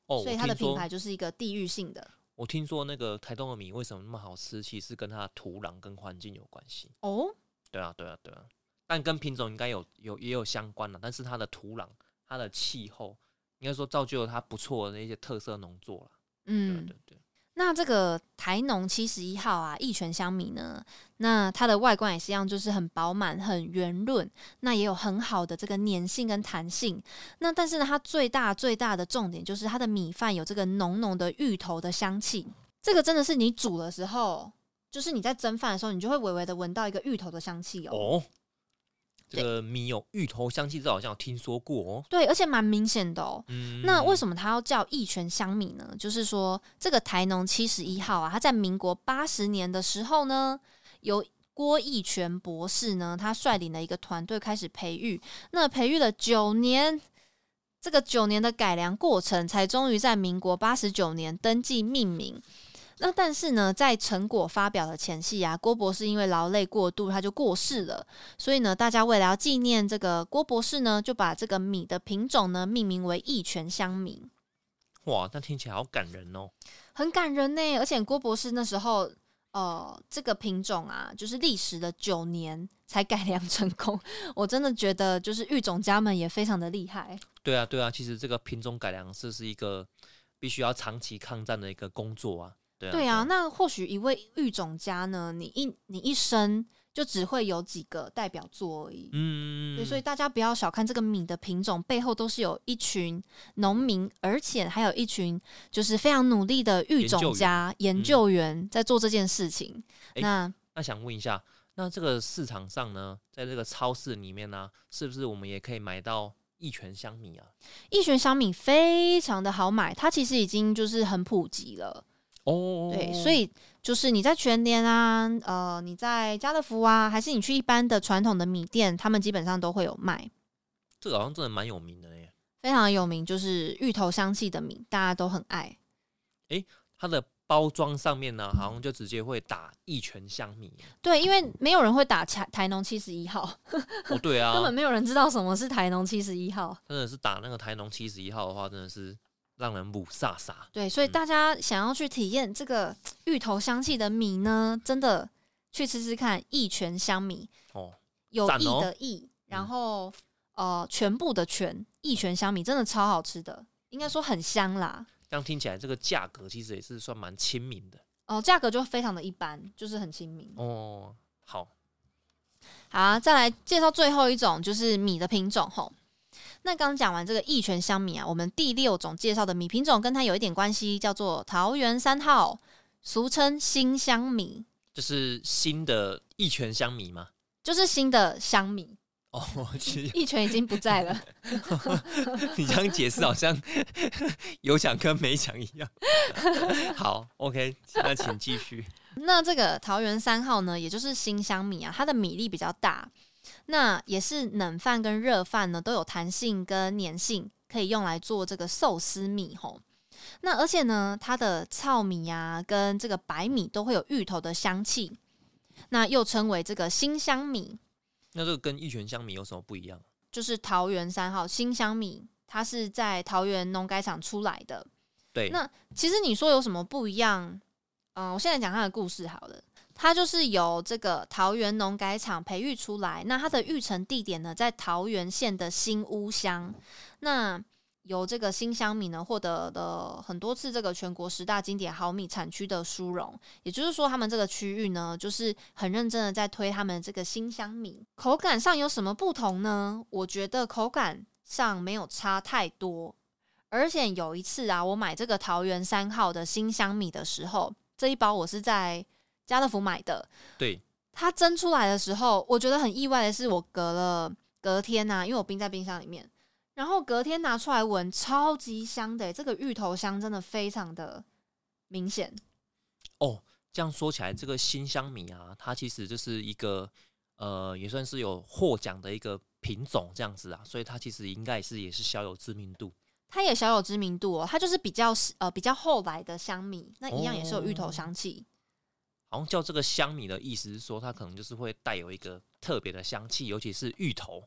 哦，所以它的品牌就是一个地域性的。我听说那个台东的米为什么那么好吃，其实跟它的土壤跟环境有关系哦。对啊，对啊，对啊，但跟品种应该有有也有相关的。但是它的土壤、它的气候，应该说造就了它不错的那些特色农作了。嗯，对对对。那这个台农七十一号啊，益泉香米呢？那它的外观也是一样，就是很饱满、很圆润，那也有很好的这个粘性跟弹性。那但是呢，它最大最大的重点就是它的米饭有这个浓浓的芋头的香气。这个真的是你煮的时候就是你在蒸饭的时候，你就会微微的闻到一个芋头的香气哦。哦，这个米有芋头香气，这好像有听说过哦。对，而且蛮明显的哦。嗯，那为什么它要叫益泉香米呢？就是说，这个台农七十一号啊，它在民国八十年的时候呢，由郭益泉博士呢，他率领了一个团队开始培育，那培育了九年，这个九年的改良过程，才终于在民国八十九年登记命名。那但是呢，在成果发表的前夕啊，郭博士因为劳累过度，他就过世了。所以呢，大家为了要纪念这个郭博士呢，就把这个米的品种呢命名为益泉香米，哇，那听起来好感人哦。很感人呢。而且郭博士那时候，呃，这个品种啊，就是历时了九年才改良成功。我真的觉得，就是育种家们也非常的厉害。对啊，对啊，其实这个品种改良这是一个必须要长期抗战的一个工作啊。对啊，对啊，那或许一位育种家呢，你一你一生就只会有几个代表作而已。嗯，对，所以大家不要小看这个米的品种，背后都是有一群农民，而且还有一群就是非常努力的育种家、研究员在做这件事情。诶那那想问一下，那这个市场上呢，在这个超市里面呢、是不是我们也可以买到一拳香米啊？一拳香米非常的好买，它其实已经就是很普及了。哦，对，所以就是你在全联啊，呃，你在家乐福啊，还是你去一般的传统的米店，他们基本上都会有卖。这个好像真的蛮有名的耶。非常有名，就是芋头香气的米，大家都很爱。它的包装上面呢，好像就直接会打一拳香米。对，因为没有人会打台台农七十一号，哦，对啊，根本没有人知道什么是台农七十一号。真的是打那个台农七十一号的话，真的是让人母飒飒。对，所以嗯大家想要去体验这个芋头香气的米呢，真的去吃吃看一泉香米，哦，有益赞哦的益，然后、呃全部的全一泉香米真的超好吃的，应该说很香啦。这样听起来这个价格其实也是算蛮亲民的哦，价格就非常的一般，就是很亲民。哦。好，好啊，再来介绍最后一种，就是米的品种吼。那刚讲完这个益泉香米啊，我们第六种介绍的米品种跟它有一点关系，叫做桃园三号，俗称新香米，就是新的益泉香米吗？就是新的香米。哦，其实益泉已经不在了，你这样解释好像 有讲跟没讲一样。好，OK，那请继续。那这个桃园三号呢，也就是新香米啊，它的米粒比较大，那也是冷饭跟热饭呢都有弹性跟粘性，可以用来做这个寿司米吼。那而且呢，它的糙米啊跟这个白米都会有芋头的香气，那又称为这个新香米，那这个跟玉泉香米有什么不一样？就是桃园三号新香米，它是在桃园农改场出来的。对，那其实你说有什么不一样？嗯、我现在讲它的故事好了。它就是由这个桃园农改场培育出来，那它的育成地点呢，在桃园县的新屋乡。那由这个新香米呢，获得了很多次这个全国十大经典好米产区的殊荣。也就是说，他们这个区域呢，就是很认真的在推他们这个新香米。口感上有什么不同呢？我觉得口感上没有差太多，而且有一次啊，我买这个桃园三号的新香米的时候，这一包我是在家乐福买的。对，它蒸出来的时候，我觉得很意外的是，我隔了隔天呐、因为我冰在冰箱里面，然后隔天拿出来闻，超级香的欸、这个芋头香真的非常的明显。哦，这样说起来，这个新香米啊，它其实就是一个呃，也算是有获奖的一个品种这样子啊，所以它其实应该也是也是小有知名度。它也小有知名度哦，它就是比较呃比较后来的香米，那一样也是有芋头哦香气。好像叫这个香米的意思是说，它可能就是会带有一个特别的香气，尤其是芋头。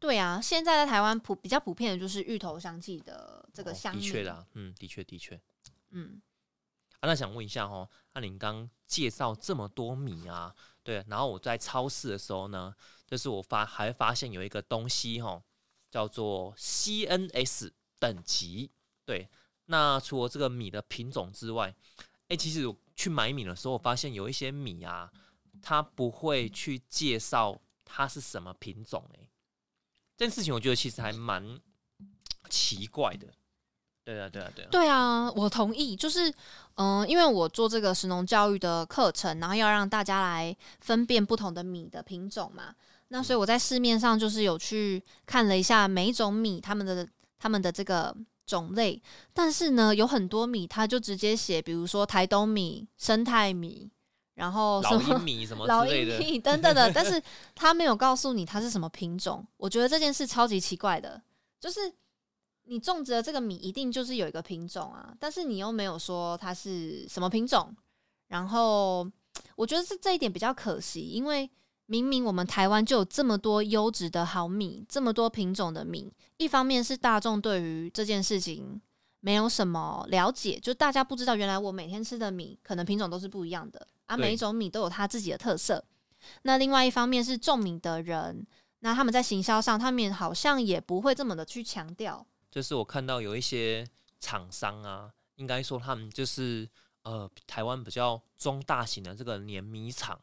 对啊，现在在台湾普比较普遍的就是芋头香气的这个哦香米。的确啦，嗯，的确的确。嗯，啊，那想问一下哦，那您刚介绍这么多米啊，对，然后我在超市的时候呢，就是我发还发现有一个东西哈、叫做 CNS 等级。对，那除了这个米的品种之外，哎、其实我去买米的时候，我发现有一些米啊，它不会去介绍它是什么品种、哎，这件事情我觉得其实还蛮奇怪的。对啊，对啊，对啊。对啊，我同意。就是，嗯、因为我做这个食农教育的课程，然后要让大家来分辨不同的米的品种嘛。那所以我在市面上就是有去看了一下每一种米他们的他们的这个种类，但是呢，有很多米它就直接写，比如说台东米、生态米，然后什老么鹰米什么老之类的，鹰米等等的，但是他没有告诉你它是什么品种。我觉得这件事超级奇怪的，就是你种植的这个米一定就是有一个品种啊，但是你又没有说它是什么品种。然后我觉得是这一点比较可惜，因为明明我们台湾就有这么多优质的好米，这么多品种的米，一方面是大众对于这件事情没有什么了解，就大家不知道原来我每天吃的米可能品种都是不一样的啊，每一种米都有它自己的特色。那另外一方面是种米的人，那他们在行销上，他们好像也不会这么的去强调。就是我看到有一些厂商啊，应该说他们就是呃台湾比较中大型的这个碾米厂，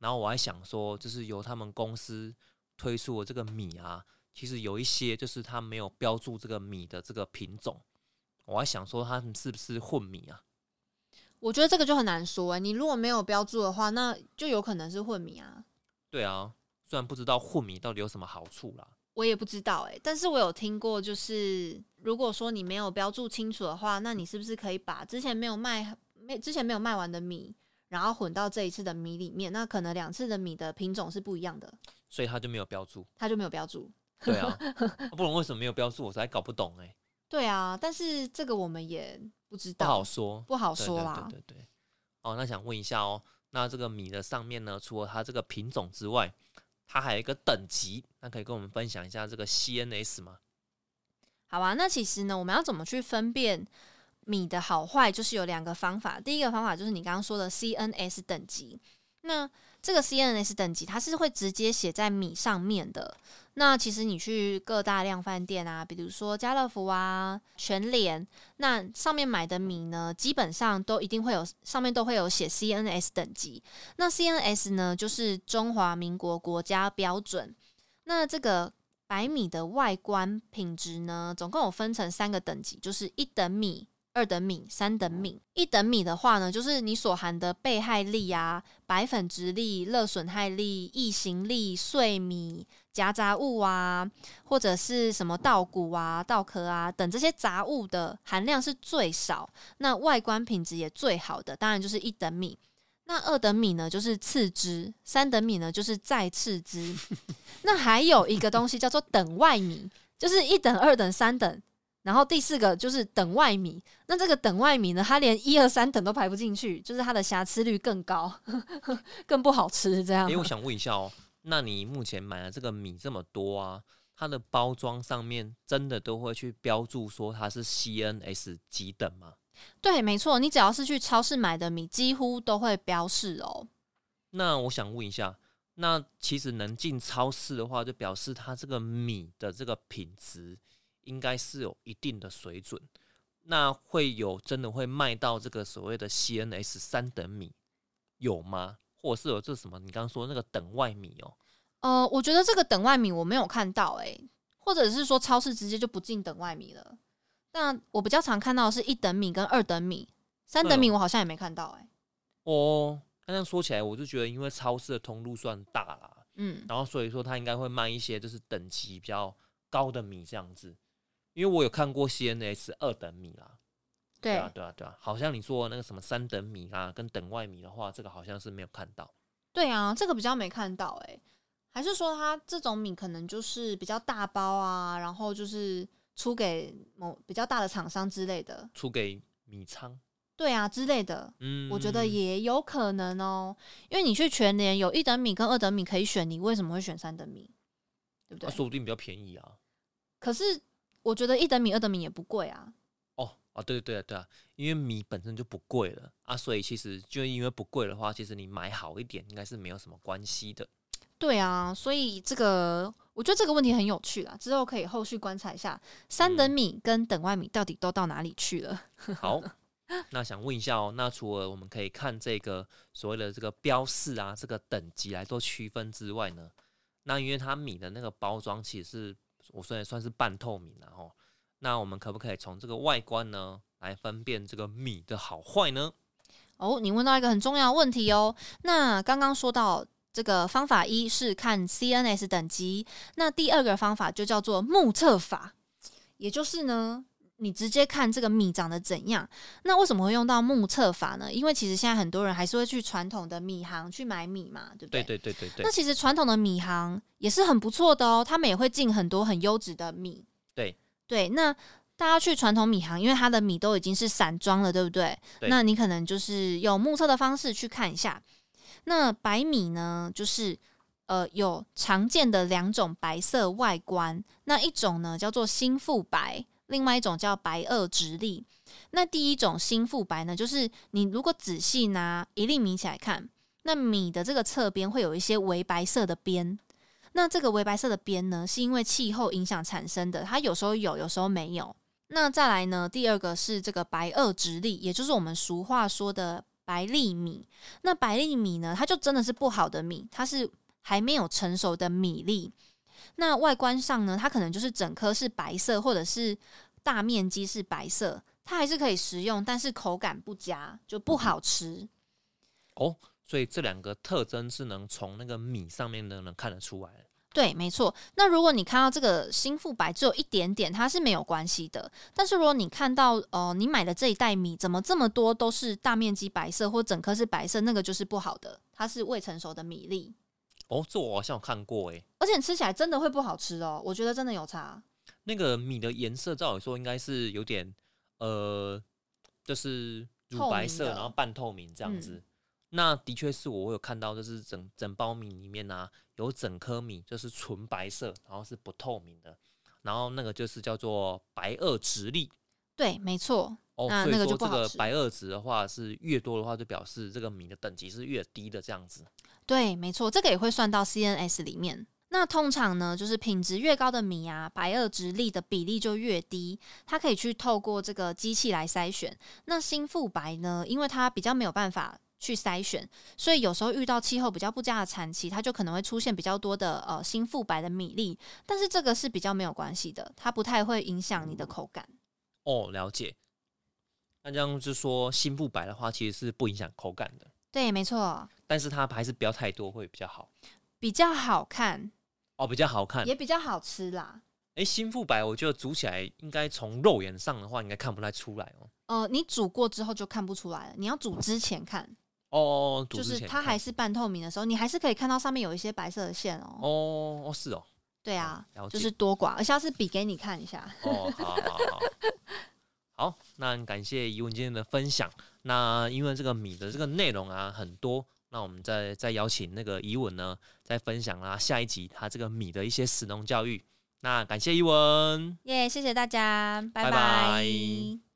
然后我还想说，就是由他们公司推出的这个米啊，其实有一些就是他没有标注这个米的这个品种，我还想说他们是不是混米啊？我觉得这个就很难说、欸，你如果没有标注的话，那就有可能是混米啊。对啊，虽然不知道混米到底有什么好处啦，我也不知道哎、但是我有听过，就是如果说你没有标注清楚的话，那你是不是可以把之前没有卖没之前没有卖完的米，然后混到这一次的米里面？那可能两次的米的品种是不一样的，所以它就没有标注。它就没有标注。对 啊，不然为什么没有标注？我实在搞不懂哎、对啊，但是这个我们也不知道不好道，说。不好对对说啦。对对对。哦，那想问一下哦，那这个米的上面呢，除了它这个品种之外，它还有一个等级，那可以跟我们分享一下这个 CNS 吗？好啊，那其实呢，我们要怎么去分辨米的好坏？就是有两个方法。第一个方法就是你刚刚说的 CNS 等级。那这个 CNS 等级，它是会直接写在米上面的。那其实你去各大量饭店啊，比如说家乐福啊、全联，那上面买的米呢，基本上都一定会有上面都会有写 CNS 等级。那 CNS 呢，就是中华民国国家标准。那这个白米的外观品质呢，总共有分成三个等级，就是一等米、二等米、三等米。一等米的话呢，就是你所含的被害粒啊、白粉质粒、热损害粒、异形粒、碎米、夹杂物啊，或者是什么稻谷啊、稻壳啊等这些杂物的含量是最少，那外观品质也最好的，当然就是一等米。那二等米呢，就是次之；三等米呢，就是再次之。那还有一个东西叫做等外米，就是一等、二等、三等，然后第四个就是等外米。那这个等外米呢，它连一二三等都排不进去，就是它的瑕疵率更高，更不好吃。这样因为我想问一下哦，那你目前买的这个米这么多啊，它的包装上面真的都会去标注说它是 CNS 几等吗？对，没错，你只要是去超市买的米，几乎都会标示哦。那我想问一下，那其实能进超市的话，就表示它这个米的这个品质应该是有一定的水准。那会有真的会卖到这个所谓的 CNS 三等米有吗？或者是有这什么你刚刚说那个等外米哦？呃，我觉得这个等外米我没有看到、欸，或者是说超市直接就不进等外米了。那我比较常看到的是一等米跟二等米，三等米嗯我好像也没看到、欸，哦，那这样说起来，我就觉得因为超市的通路算大啦，嗯，然后所以说它应该会卖一些就是等级比较高的米这样子。因为我有看过 CNS 二等米啦，对，啊，对啊，对啊，好像你说那个什么三等米啊，跟等外米的话，这个好像是没有看到。对啊，这个比较没看到、欸，还是说它这种米可能就是比较大包啊，然后就是出给某比较大的厂商之类的，出给米仓，对啊之类的，嗯，我觉得也有可能哦，因为你去全联有一等米跟二等米可以选，你为什么会选三等米？对不对？那说不定比较便宜啊。可是我觉得一等米、二等米也不贵啊。哦哦，对对对啊对啊，因为米本身就不贵了啊，所以其实就因为不贵的话，其实你买好一点应该是没有什么关系的。对啊，所以这个我觉得这个问题很有趣啦，之后可以后续观察一下三等嗯米跟等外米到底都到哪里去了。好，那想问一下哦，那除了我们可以看这个所谓的这个标示啊，这个等级来做区分之外呢，那因为它米的那个包装其实是我虽然算是半透明然后，那我们可不可以从这个外观呢来分辨这个米的好坏呢？哦，你问到一个很重要的问题哦。那刚刚说到这个方法一是看 CNS 等级，那第二个方法就叫做目测法，也就是呢，你直接看这个米长得怎样。那为什么会用到目测法呢？因为其实现在很多人还是会去传统的米行去买米嘛，对不对？对对对对对那。其实传统的米行也是很不错的哦，他们也会进很多很优质的米。对对，那大家去传统米行，因为它的米都已经是散装了，对不对？对那你可能就是用目测的方式去看一下。那白米呢，就是呃有常见的两种白色外观，那一种呢叫做新富白，另外一种叫白垩直立。那第一种新富白呢，就是你如果仔细拿一粒米起来看，那米的这个侧边会有一些微白色的边。那这个微白色的边呢，是因为气候影响产生的，它有时候有，有时候没有。那再来呢，第二个是这个白垩直立，也就是我们俗话说的白粒米。那白粒米呢，它就真的是不好的米，它是还没有成熟的米粒。那外观上呢，它可能就是整颗是白色，或者是大面积是白色，它还是可以食用，但是口感不佳，就不好吃。哦，所以这两个特征是能从那个米上面呢能看得出来的。对，没错。那如果你看到这个新富白只有一点点，它是没有关系的。但是如果你看到呃，你买的这一袋米怎么这么多都是大面积白色，或整颗是白色，那个就是不好的，它是未成熟的米粒，哦，这我好像有看过诶。而且吃起来真的会不好吃哦。我觉得真的有差。那个米的颜色，照理说应该是有点呃，就是乳白色，然后半透明这样嗯子。那的确是我有看到，就是整整包米里面啊，有整颗米就是纯白色，然后是不透明的，然后那个就是叫做白垩直立。对，没错。哦，所以说这个白垩值的话是越多的话，就表示这个米的等级是越低的这样子。对，没错，这个也会算到 CNS 里面。那通常呢，就是品质越高的米啊，白垩直粒的比例就越低，它可以去透过这个机器来筛选。那新富白呢，因为它比较没有办法去筛选，所以有时候遇到气候比较不佳的产期，它就可能会出现比较多的呃新富白的米粒。但是这个是比较没有关系的，它不太会影响你的口感。哦，了解。那这样就说新不白的话，其实是不影响口感的，对，没错，但是它还是不要太多会比较好。比较好看，哦，比较好看。也比较好吃啦。哎，新富白我觉得煮起来应该从肉眼上的话，应该看不太出来哦。呃，你煮过之后就看不出来了，你要煮之前看。哦，哦就是它还是半透明的时候，你还是可以看到上面有一些白色的线哦。哦哦是哦，对啊，就是多寡，而下次比给你看一下。哦，好好好，好，那感谢怡文今天的分享。那因为这个米的这个内容啊很多，那我们再再邀请那个怡文呢，再分享啦下一集他这个米的一些使农教育。那感谢怡文。耶谢谢大家，拜拜拜